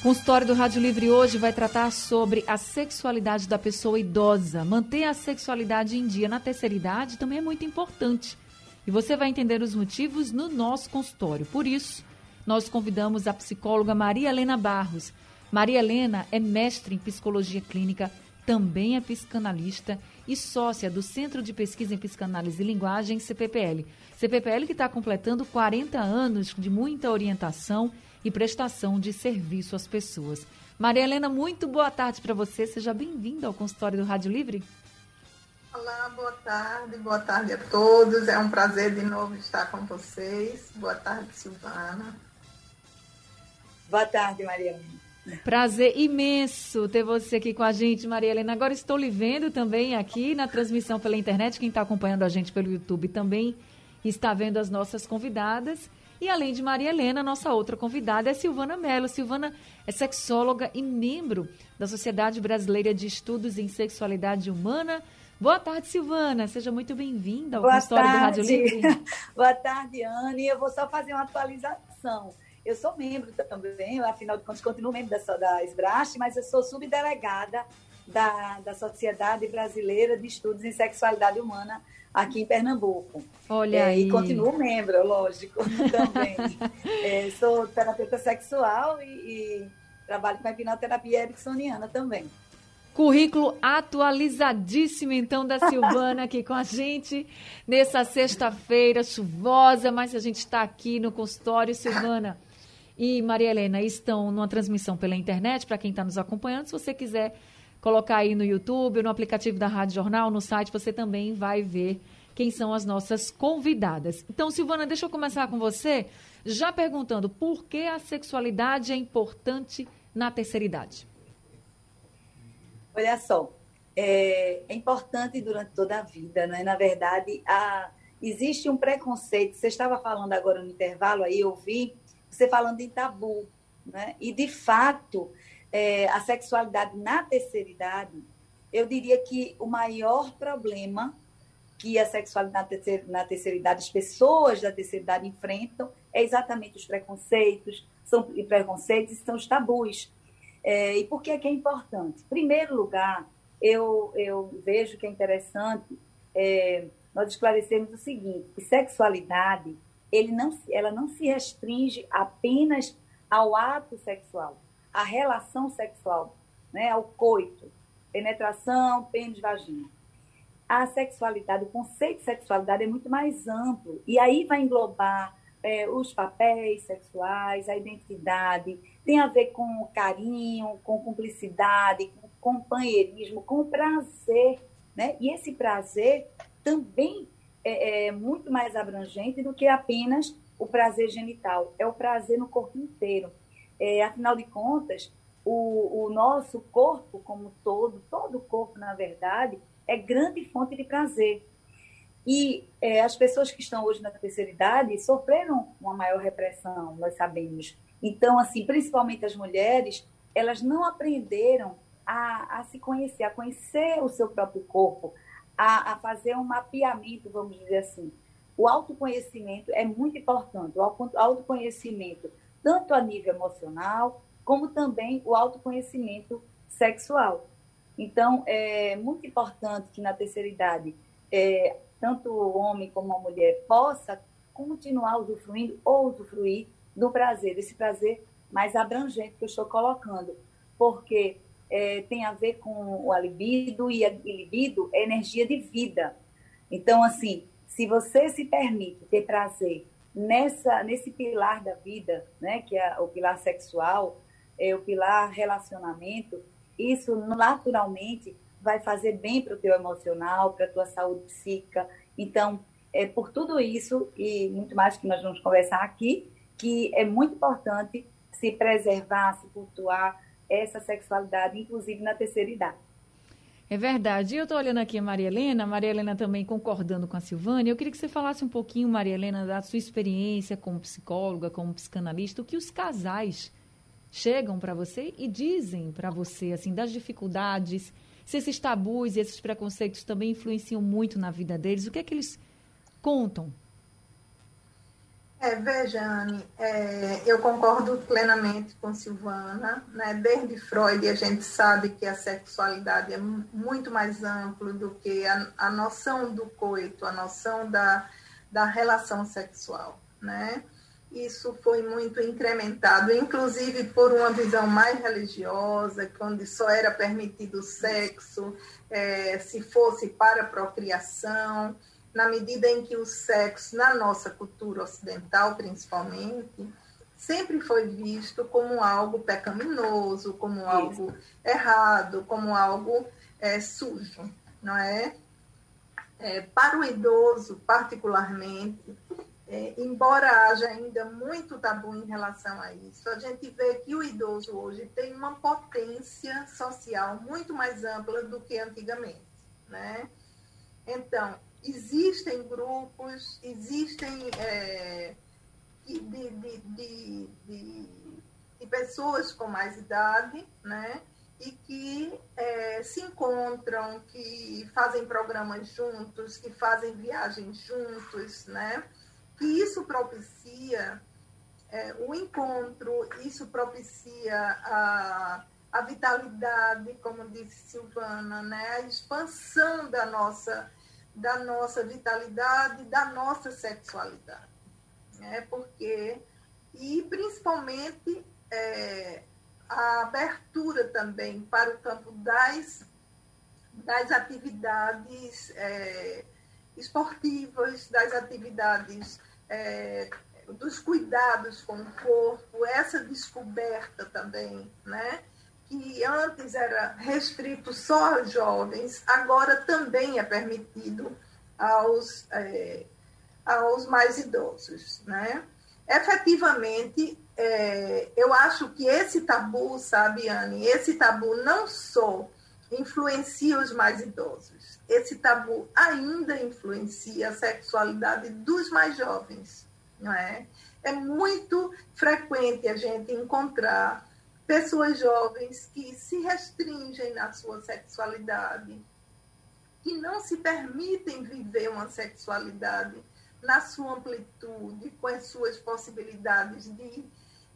O consultório do Rádio Livre hoje vai tratar sobre a sexualidade da pessoa idosa. Manter a sexualidade em dia na terceira idade também é muito importante. E você vai entender os motivos no nosso consultório. Por isso, nós convidamos a psicóloga Maria Helena Barros. Maria Helena é mestre em psicologia clínica, também é psicanalista e sócia do Centro de Pesquisa em Psicanálise e Linguagem, CPPL. CPPL que está completando 40 anos de muita orientação e prestação de serviço às pessoas. Maria Helena, muito boa tarde para você. Seja bem-vinda ao consultório do Rádio Livre. Olá, boa tarde, boa tarde a todos. É um prazer de novo estar com vocês. Boa tarde, Silvana. Boa tarde, Maria Helena. Prazer imenso ter você aqui com a gente, Maria Helena. Agora estou lhe vendo também aqui na transmissão pela internet. Quem está acompanhando a gente pelo YouTube também está vendo as nossas convidadas. E além de Maria Helena, nossa outra convidada é Silvana Mello. Silvana é sexóloga e membro da Sociedade Brasileira de Estudos em Sexualidade Humana. Boa tarde, Silvana. Seja muito bem-vinda ao consultório do Rádio Livre. Boa tarde, Anne. Eu vou só fazer uma atualização. Eu sou membro também, afinal de contas, continuo membro da, da SBRAST, mas eu sou subdelegada da, da Sociedade Brasileira de Estudos em Sexualidade Humana aqui em Pernambuco. Olha é, aí. E continuo membro, lógico, também. é, sou terapeuta sexual e, e, trabalho com a hipnoterapia ericksoniana também. Currículo atualizadíssimo, então, da Silvana aqui com a gente nessa sexta-feira chuvosa, mas a gente está aqui no consultório, Silvana. E Maria Helena estão numa transmissão pela internet, para quem está nos acompanhando. Se você quiser colocar aí no YouTube, no aplicativo da Rádio Jornal, no site, você também vai ver quem são as nossas convidadas. Então, Silvana, deixa eu começar com você, já perguntando por que a sexualidade é importante na terceira idade. Olha só, é, é importante durante toda a vida, né? Na verdade, a, existe um preconceito. Você estava falando agora no intervalo, aí eu vi você falando em tabu, né? E de fato, é, a sexualidade na terceira idade, eu diria que o maior problema que a sexualidade na terceira, na terceira idade, as pessoas da terceira idade enfrentam, é exatamente os preconceitos, são e preconceitos são os tabus. É, e por que é que é importante? Em primeiro lugar, eu, eu vejo que é interessante é, nós esclarecermos o seguinte, que sexualidade, ele não, ela não se restringe apenas ao ato sexual a relação sexual, né, ao coito, penetração, pênis, vagina. A sexualidade, o conceito de sexualidade é muito mais amplo e aí vai englobar é, os papéis sexuais, a identidade, tem a ver com carinho, com cumplicidade, com companheirismo, com prazer, né? E esse prazer também é, é muito mais abrangente do que apenas o prazer genital, é o prazer no corpo inteiro. É, afinal de contas, o, o nosso corpo como todo, todo o corpo, na verdade, é grande fonte de prazer. E é, as pessoas que estão hoje na terceira idade sofreram uma maior repressão, nós sabemos. Então, assim, principalmente as mulheres, elas não aprenderam a, a se conhecer, a conhecer o seu próprio corpo, a, a, fazer um mapeamento, vamos dizer assim. O autoconhecimento é muito importante. O autoconhecimento tanto a nível emocional, como também o autoconhecimento sexual. Então, é muito importante que na terceira idade, é, tanto o homem como a mulher possa continuar usufruindo ou usufruir do prazer, desse prazer mais abrangente que eu estou colocando, porque é, tem a ver com o libido e a libido é energia de vida. Então, assim, se você se permite ter prazer nessa nesse pilar da vida, né, que é o pilar sexual, é o pilar relacionamento, isso naturalmente vai fazer bem para o teu emocional, para a tua saúde psíquica. Então, é por tudo isso e muito mais que nós vamos conversar aqui, que é muito importante se preservar, se cultuar essa sexualidade, inclusive na terceira idade. É verdade. Eu estou olhando aqui a Maria Helena, a Maria Helena também concordando com a Silvânia. Eu queria que você falasse um pouquinho, Maria Helena, da sua experiência como psicóloga, como psicanalista, o que os casais chegam para você e dizem para você, assim, das dificuldades, se esses tabus e esses preconceitos também influenciam muito na vida deles, o que é que eles contam? É, veja, Anne, é, eu concordo plenamente com Silvana. Né? Desde Freud, a gente sabe que a sexualidade é muito mais ampla do que a, a noção do coito, a noção da, da relação sexual. Né? Isso foi muito incrementado, inclusive por uma visão mais religiosa, onde só era permitido o sexo é, se fosse para procriação na medida em que o sexo, na nossa cultura ocidental principalmente, sempre foi visto como algo pecaminoso, como algo errado, como algo é, sujo, não é? é? Para o idoso, particularmente, é, embora haja ainda muito tabu em relação a isso, a gente vê que o idoso hoje tem uma potência social muito mais ampla do que antigamente, né? Então, existem grupos, existem é, de, de, de, de, pessoas com mais idade, né? E que é, se encontram, que fazem programas juntos, que fazem viagens juntos, né? Que isso propicia é, o encontro, isso propicia a, a vitalidade, como disse Silvana, né? A expansão da nossa da nossa vitalidade, da nossa sexualidade. Né? Porque, e principalmente é, a abertura também para o campo das, das atividades é, esportivas, das atividades é, dos cuidados com o corpo, essa descoberta também, né? Que antes era restrito só aos jovens, agora também é permitido aos, é, aos mais idosos. Né? Efetivamente, é, eu acho que esse tabu, sabe, Anne, esse tabu não só influencia os mais idosos, esse tabu ainda influencia a sexualidade dos mais jovens. Não é? é muito frequente a gente encontrar pessoas jovens que se restringem na sua sexualidade, que não se permitem viver uma sexualidade na sua amplitude, com as suas possibilidades de,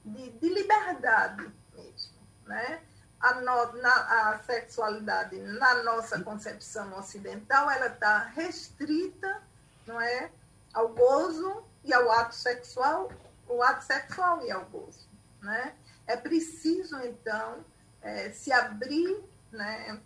de, de liberdade mesmo, né? A, no, na, a sexualidade na nossa concepção ocidental ela está restrita, não é, ao gozo e ao ato sexual, o ato sexual e ao gozo, né? É preciso, então, é, se abrir, né,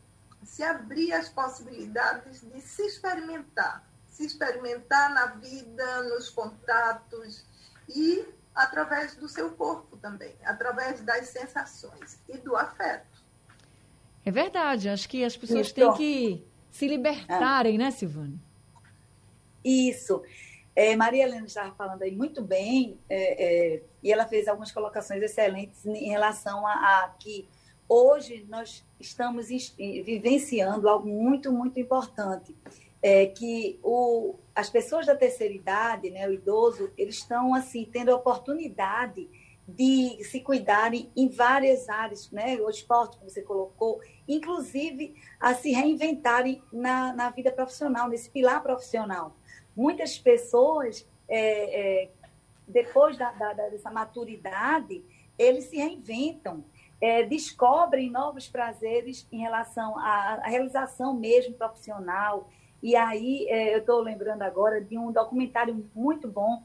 se abrir as possibilidades de se experimentar, se experimentar na vida, nos contatos e através do seu corpo também, através das sensações e do afeto. É verdade, acho que as pessoas Isso. têm que se libertarem, é. né, Silvane? Isso. É, Maria Helena estava falando aí muito bem, é, é, e ela fez algumas colocações excelentes em relação a, a que hoje nós estamos vivenciando algo muito, muito importante, é que o, as pessoas da terceira idade, né, o idoso, eles estão assim tendo a oportunidade de se cuidarem em várias áreas, né, o esporte que você colocou, inclusive a se reinventarem na, na vida profissional, nesse pilar profissional. Muitas pessoas, é, é, depois da, da, dessa maturidade, eles se reinventam, é, descobrem novos prazeres em relação à, à realização mesmo profissional. E aí, é, eu estou lembrando agora de um documentário muito bom,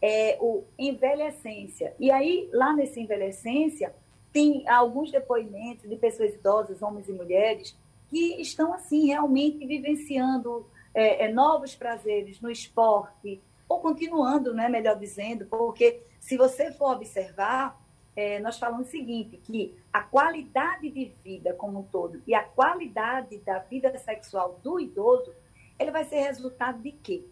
é, o Envelhecência. E aí, lá nesse Envelhecência, tem alguns depoimentos de pessoas idosas, homens e mulheres, que estão, assim, realmente vivenciando é, é, novos prazeres no esporte, ou continuando, né, melhor dizendo, porque se você for observar, é, nós falamos o seguinte, que a qualidade de vida como um todo e a qualidade da vida sexual do idoso, ele vai ser resultado de quê?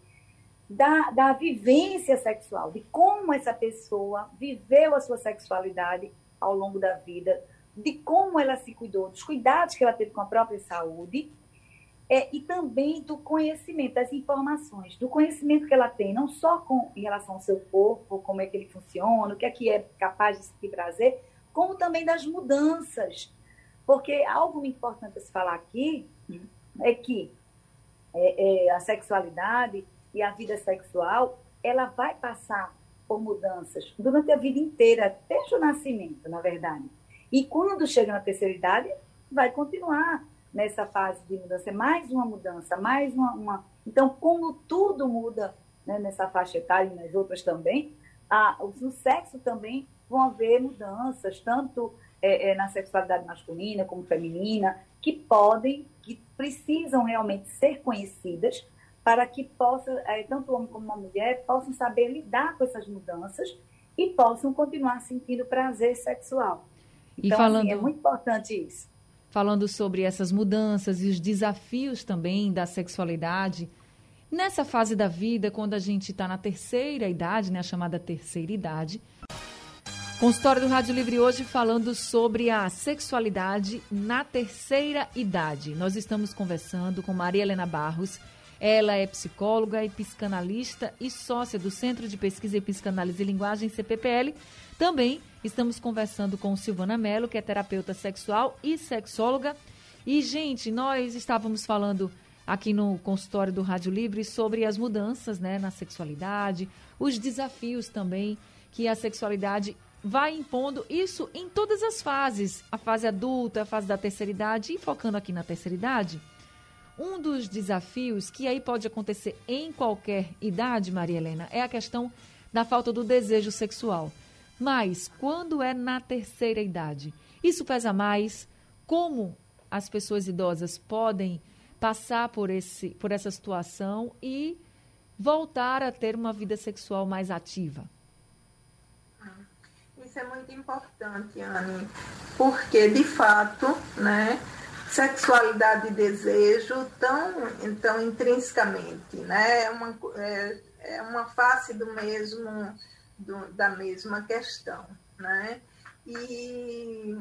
Da, da vivência sexual, de como essa pessoa viveu a sua sexualidade ao longo da vida, de como ela se cuidou, dos cuidados que ela teve com a própria saúde é, e também do conhecimento, das informações, do conhecimento que ela tem, não só com, em relação ao seu corpo, como é que ele funciona, o que é que é capaz de trazer, como também das mudanças. Porque algo importante a se falar aqui é que é, é, a sexualidade e a vida sexual, ela vai passar por mudanças durante a vida inteira, desde o nascimento, na verdade. E quando chega na terceira idade, vai continuar nessa fase de mudança. É mais uma mudança, mais uma. uma... Então, como tudo muda né, nessa faixa etária e nas outras também, a, no sexo também vão haver mudanças, tanto é, é, na sexualidade masculina como feminina, que podem, que precisam realmente ser conhecidas para que possa, é, tanto o homem como a mulher possam saber lidar com essas mudanças e possam continuar sentindo prazer sexual. Então, e falando, assim, é muito importante isso. Falando sobre essas mudanças e os desafios também da sexualidade, nessa fase da vida, quando a gente está na terceira idade, né, a chamada terceira idade, Consultório do Rádio Livre hoje falando sobre a sexualidade na terceira idade. Nós estamos conversando com Maria Helena Barros. Ela é psicóloga e psicanalista e sócia do Centro de Pesquisa em Psicanálise e Linguagem, CPPL. Também estamos conversando com Silvana Mello, que é terapeuta sexual e sexóloga. E, gente, nós estávamos falando aqui no consultório do Rádio Livre sobre as mudanças né, na sexualidade, os desafios também que a sexualidade vai impondo isso em todas as fases, a fase adulta, a fase da terceira idade, e focando aqui na terceira idade, um dos desafios que aí pode acontecer em qualquer idade, Maria Helena, é a questão da falta do desejo sexual. Mas quando é na terceira idade, isso pesa mais? Como as pessoas idosas podem passar por, esse, por essa situação e voltar a ter uma vida sexual mais ativa? isso é muito importante, Anne, porque, de fato, né, sexualidade e desejo estão, então, intrinsecamente, né, é uma, é, é uma face do mesmo, do, da mesma questão, né, e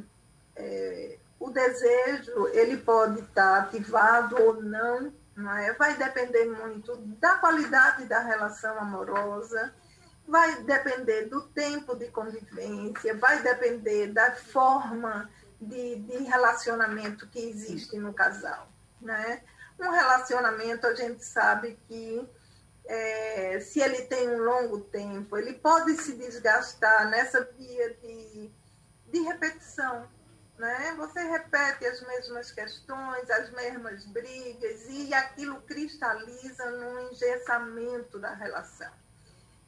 é, o desejo, ele pode estar ativado ou não, não é? vai depender muito da qualidade da relação amorosa, vai depender do tempo de convivência, vai depender da forma de, de relacionamento que existe no casal. Né? Um relacionamento, a gente sabe que é, se ele tem um longo tempo, ele pode se desgastar nessa via de, de repetição. Né? Você repete as mesmas questões, as mesmas brigas, e aquilo cristaliza no engessamento da relação.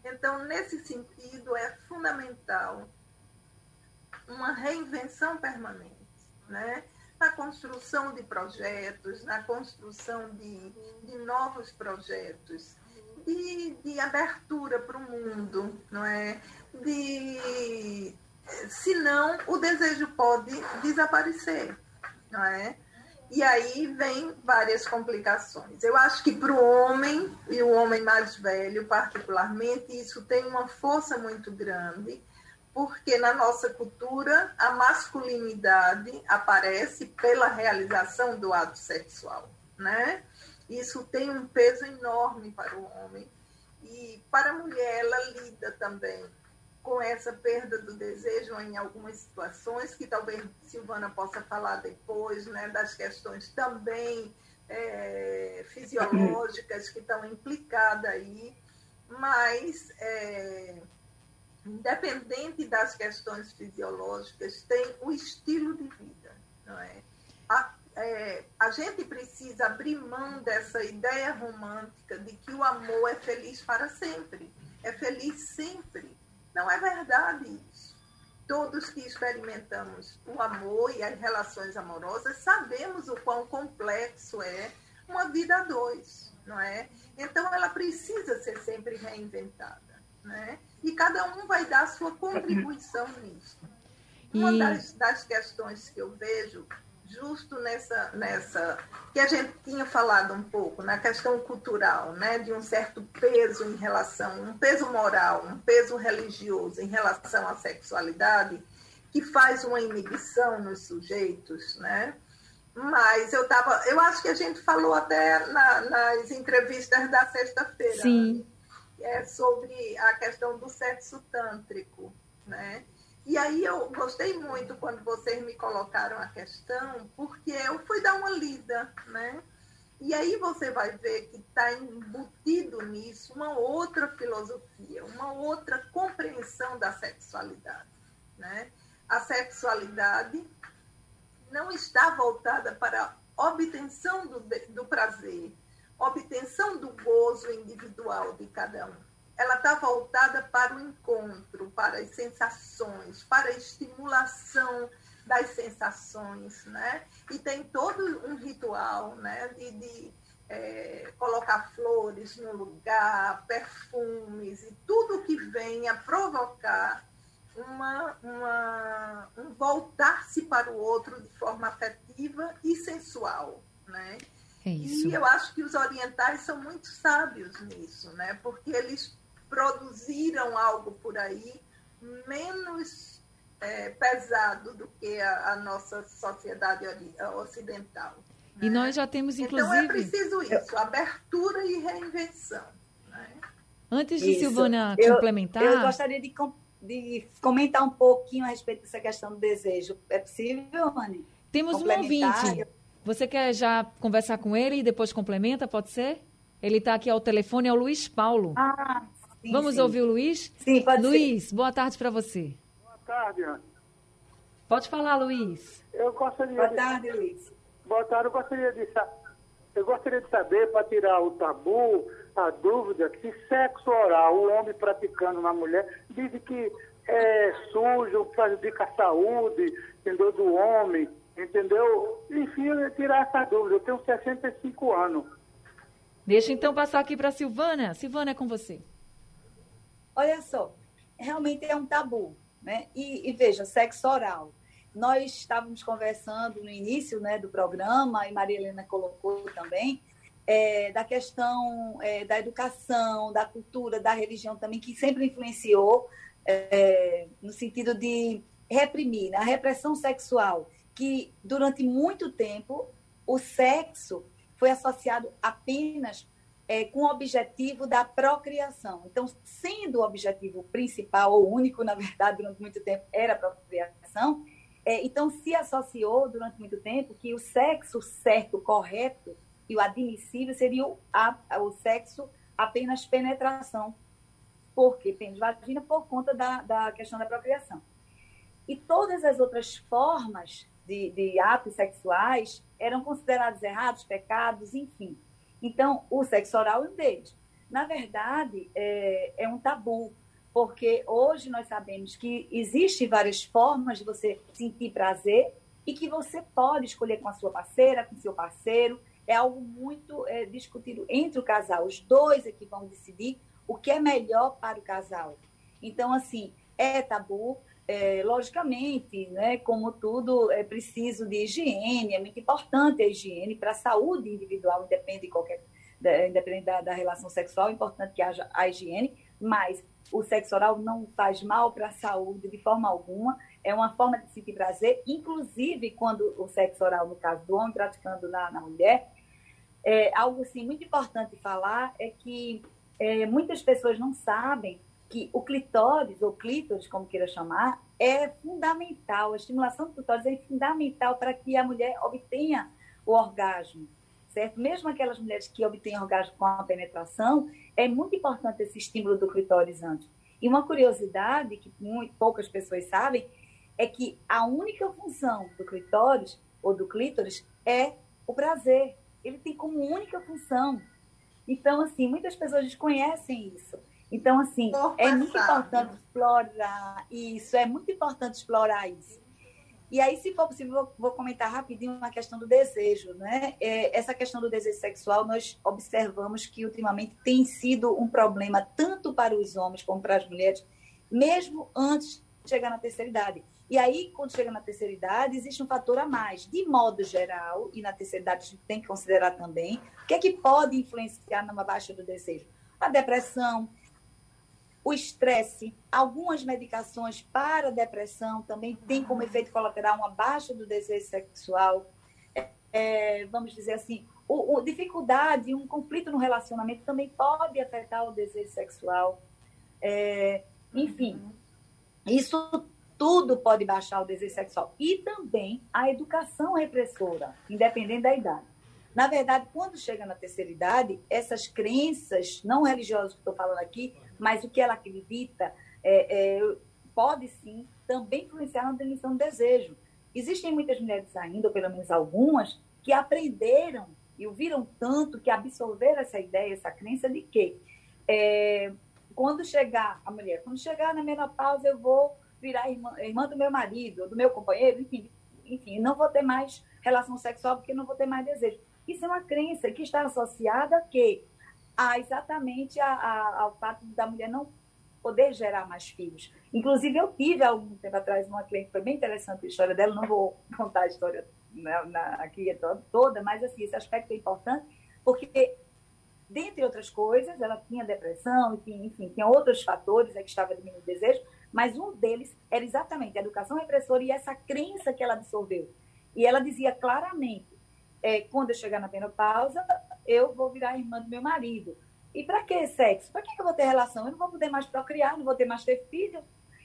Então, nesse sentido, é fundamental uma reinvenção permanente, né? na construção de projetos, na construção de, de novos projetos, de, de abertura para o mundo, não é? De, senão, o desejo pode desaparecer, não é? E aí vem várias complicações. Eu acho que para o homem, e o homem mais velho particularmente, isso tem uma força muito grande, porque na nossa cultura a masculinidade aparece pela realização do ato sexual, né? Isso tem um peso enorme para o homem. E para a mulher, ela lida também com essa perda do desejo em algumas situações, que talvez Silvana possa falar depois, né, das questões também é, fisiológicas que estão implicadas aí, mas é, independente das questões fisiológicas, tem o estilo de vida, não é? A, é, a gente precisa abrir mão dessa ideia romântica de que o amor é feliz para sempre, é feliz sempre não é verdade isso. Todos que experimentamos o amor e as relações amorosas sabemos o quão complexo é uma vida a dois, não é? Então ela precisa ser sempre reinventada, né? E cada um vai dar a sua contribuição nisso. Uma das, das questões que eu vejo justo nessa, nessa que a gente tinha falado um pouco, na questão cultural, né, de um certo peso em relação, um peso moral, um peso religioso em relação à sexualidade, que faz uma inibição nos sujeitos, né? Mas eu tava, eu acho que a gente falou até na, nas entrevistas da sexta-feira. Sim. É sobre a questão do sexo tântrico, né? E aí eu gostei muito quando vocês me colocaram a questão, porque eu fui dar uma lida, né? E aí você vai ver que está embutido nisso uma outra filosofia, uma outra compreensão da sexualidade, né? A sexualidade não está voltada para a obtenção do, do prazer, obtenção do gozo individual de cada um ela está voltada para o encontro, para as sensações, para a estimulação das sensações, né? E tem todo um ritual, né? De, de é, colocar flores no lugar, perfumes e tudo que venha provocar uma, uma, um voltar-se para o outro de forma afetiva e sensual, né? É e eu acho que os orientais são muito sábios nisso, né? Porque eles produziram algo por aí menos é, pesado do que a, a nossa sociedade ocidental. E né? nós já temos, inclusive. Então é preciso isso, abertura e reinvenção. Né? Antes de isso. Silvana complementar. Eu, eu gostaria de, de, comentar um pouquinho a respeito dessa questão do desejo. É possível, Anne? Temos um ouvinte. Você quer já conversar com ele e depois complementa, pode ser? Ele está aqui ao telefone, é o Luiz Paulo. Ah, Sim, Vamos sim. ouvir o Luiz? Sim, pode Luiz, ser. boa tarde para você. Boa tarde, Ana. Pode falar, Luiz. Eu gostaria boa de... tarde, Luiz. Boa tarde, eu gostaria de, eu gostaria de saber, para tirar o tabu, a dúvida, se sexo oral, o homem praticando na mulher, dizem que é sujo, prejudica a saúde, entendeu, do homem, entendeu? Enfim, tirar essa dúvida. Eu tenho 65 anos. Deixa então passar aqui para Silvana. Silvana, é com você. Olha só, realmente é um tabu, né? E, e veja, sexo oral. Nós estávamos conversando no início né, do programa, e Maria Helena colocou também, é, da questão é, da educação, da cultura, da religião também, que sempre influenciou é, no sentido de reprimir, né? a repressão sexual, que durante muito tempo o sexo foi associado apenas é, com o objetivo da procriação. Então, sendo o objetivo principal, ou único, na verdade, durante muito tempo, era a procriação, é, então se associou durante muito tempo que o sexo certo, correto e o admissível seria o, a, o sexo apenas penetração. Por quê? Pênis vagina por conta da, da questão da procriação. E todas as outras formas de, de atos sexuais eram considerados errados, pecados, enfim. Então, o sexo oral um deles. Na verdade, é, é um tabu, porque hoje nós sabemos que existem várias formas de você sentir prazer e que você pode escolher com a sua parceira, com seu parceiro. É algo muito é, discutido entre o casal. Os dois é que vão decidir o que é melhor para o casal. Então, assim, é tabu. É, logicamente, né, como tudo, é preciso de higiene, é muito importante a higiene. Para a saúde individual, independente de qualquer, independente da, da, relação sexual, é importante que haja a higiene, mas o sexo oral não faz mal para a saúde de forma alguma, é uma forma de sentir prazer, inclusive quando o sexo oral, no caso do homem praticando na, na mulher, é, algo assim muito importante falar é que é, muitas pessoas não sabem que o clitóris, ou clítoris, como queira chamar, é fundamental. A estimulação do clitóris é fundamental para que a mulher obtenha o orgasmo, certo? Mesmo aquelas mulheres que obtêm orgasmo com a penetração, é muito importante esse estímulo do clitóris antes. E uma curiosidade que poucas pessoas sabem é que a única função do clitóris ou do clítoris é o prazer. Ele tem como única função. Então, assim, muitas pessoas desconhecem isso. Então, assim, é muito importante explorar isso, é muito importante explorar isso. E aí, se for possível, vou, vou comentar rapidinho uma questão do desejo, né? É, essa questão do desejo sexual, nós observamos que ultimamente tem sido um problema tanto para os homens como para as mulheres, mesmo antes de chegar na terceira idade. E aí, quando chega na terceira idade, existe um fator a mais. De modo geral, e na terceira idade a gente tem que considerar também, o que é que pode influenciar numa baixa do desejo? A depressão, o estresse, algumas medicações para depressão também tem como efeito colateral uma baixa do desejo sexual. é, vamos dizer assim, o, o, dificuldade, um conflito no relacionamento também pode afetar o desejo sexual. É, enfim, isso tudo pode baixar o desejo sexual. E também a educação repressora, independente da idade. Na verdade, quando chega na terceira idade, essas crenças, não religiosas que estou falando aqui, mas o que ela acredita, é, é, pode sim também influenciar na definição do desejo. Existem muitas mulheres ainda, ou pelo menos algumas, que aprenderam e ouviram tanto que absorveram essa ideia, essa crença de que é, quando chegar a mulher, quando chegar na menopausa, eu vou virar irmã, irmã do meu marido, do meu companheiro, enfim, enfim, não vou ter mais relação sexual porque não vou ter mais desejo. Isso é uma crença que está associada a quê? A exatamente a, a, ao fato da mulher não poder gerar mais filhos. Inclusive, eu tive há algum tempo atrás uma cliente, foi bem interessante a história dela, não vou contar a história na, na, aqui toda, mas assim, esse aspecto é importante, porque, dentre outras coisas, ela tinha depressão, enfim, enfim tinha outros fatores né, que estavam diminuindo o desejo, mas um deles era exatamente a educação repressora e essa crença que ela absorveu. E ela dizia claramente, é, quando eu chegar na menopausa, eu vou virar irmã do meu marido. E para que sexo? Para que eu vou ter relação? Eu não vou poder mais procriar, não vou ter mais ter filho.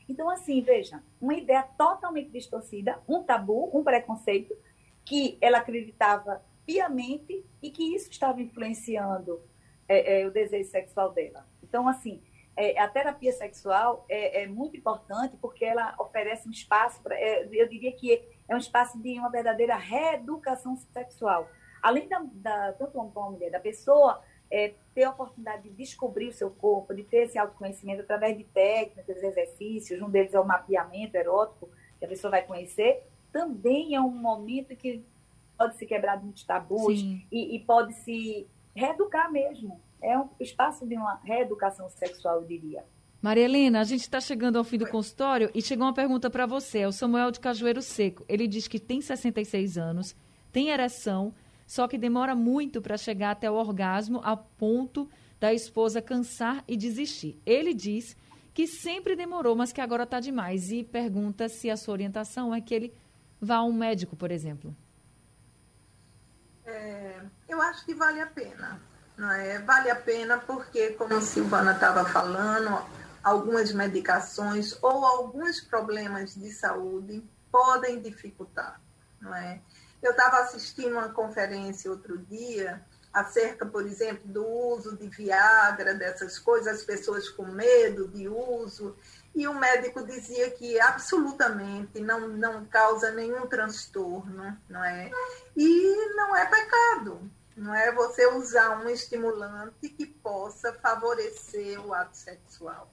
Então, assim, veja, uma ideia totalmente distorcida, um tabu, um preconceito, que ela acreditava piamente e que isso estava influenciando é, é, o desejo sexual dela. Então, assim, é, a terapia sexual é, é, muito importante porque ela oferece um espaço, pra, é, eu diria que é um espaço de uma verdadeira reeducação sexual. Além da, da tanto homem como a mulher, da pessoa é, ter a oportunidade de descobrir o seu corpo, de ter esse autoconhecimento através de técnicas, exercícios, um deles é o mapeamento erótico, que a pessoa vai conhecer, também é um momento que pode se quebrar muitos tabus e, e, pode se reeducar mesmo. É um espaço de uma reeducação sexual, eu diria. Maria Helena, a gente está chegando ao fim do consultório e chegou uma pergunta para você. É o Samuel de Cajueiro Seco. Ele diz que tem 66 anos, tem ereção, só que demora muito para chegar até o orgasmo, a ponto da esposa cansar e desistir. Ele diz que sempre demorou, mas que agora está demais. E pergunta se a sua orientação é que ele vá a um médico, por exemplo. É, eu acho que vale a pena. Não é? Vale a pena porque, como a Silvana estava falando, algumas medicações ou alguns problemas de saúde podem dificultar, não é? Eu estava assistindo uma conferência outro dia acerca, por exemplo, do uso de Viagra, dessas coisas, as pessoas com medo de uso, e o médico dizia que absolutamente não, não causa nenhum transtorno, não é? E não é pecado, não é você usar um estimulante que possa favorecer o ato sexual.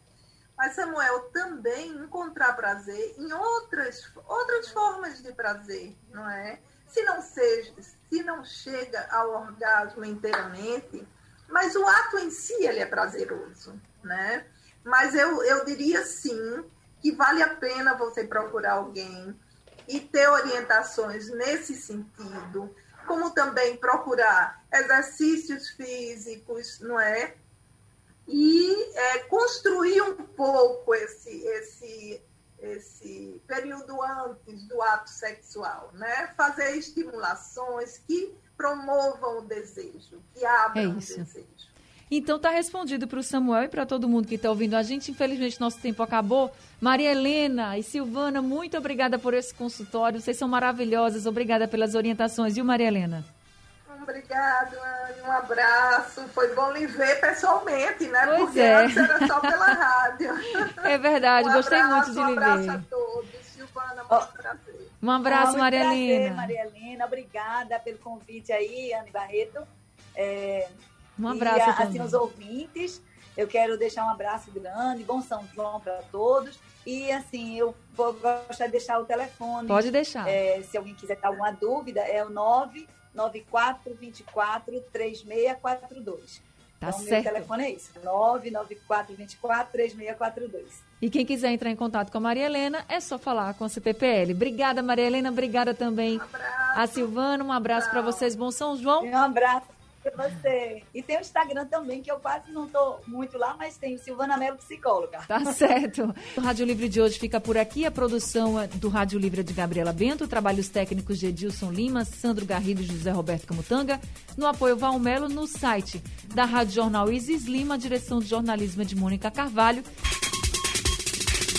Mas, Samuel, também encontrar prazer em outras, outras formas de prazer, não é? Se não, seja, se não chega ao orgasmo inteiramente, mas o ato em si ele é prazeroso, né? Mas eu, eu diria sim que vale a pena você procurar alguém e ter orientações nesse sentido, como também procurar exercícios físicos, não é? e é, construir um pouco esse, esse, esse período antes do ato sexual, né? Fazer estimulações que promovam o desejo, que abram é o desejo. Então tá respondido para o Samuel e para todo mundo que está ouvindo a gente. Infelizmente nosso tempo acabou. Maria Helena e Silvana, muito obrigada por esse consultório. Vocês são maravilhosas. Obrigada pelas orientações, viu, Maria Helena? Obrigado, Anne. Um abraço. Foi bom lhe ver pessoalmente, né? Pois Porque é. antes era só pela rádio. É verdade, um gostei abraço, muito de lhe ver. Um abraço a todos. Silvana, muito oh. prazer. Um abraço, Maria Helena. Maria Helena, obrigada pelo convite aí, Anne Barreto. É, um abraço. E, assim, os ouvintes, eu quero deixar um abraço grande, bom São João para todos. E assim, eu vou gostar de deixar o telefone. Pode deixar. É, se alguém quiser ter alguma dúvida, é o 9 9424 3642. Tá então, certo. meu telefone é isso, 99424 3642. E quem quiser entrar em contato com a Maria Helena, é só falar com a CPPL. Obrigada, Maria Helena. Obrigada também um abraço. a Silvana. Um abraço para vocês. Bom São João. Um abraço você. E tem o Instagram também, que eu quase não tô muito lá, mas tem o Silvana Melo Psicóloga. Tá certo. O Rádio Livre de hoje fica por aqui. A produção é do Rádio Livre é de Gabriela Bento, trabalhos técnicos de Edilson Lima, Sandro Garrido e José Roberto Camutanga. No apoio Valmelo, no site da Rádio Jornal Isis Lima, direção de jornalismo de Mônica Carvalho.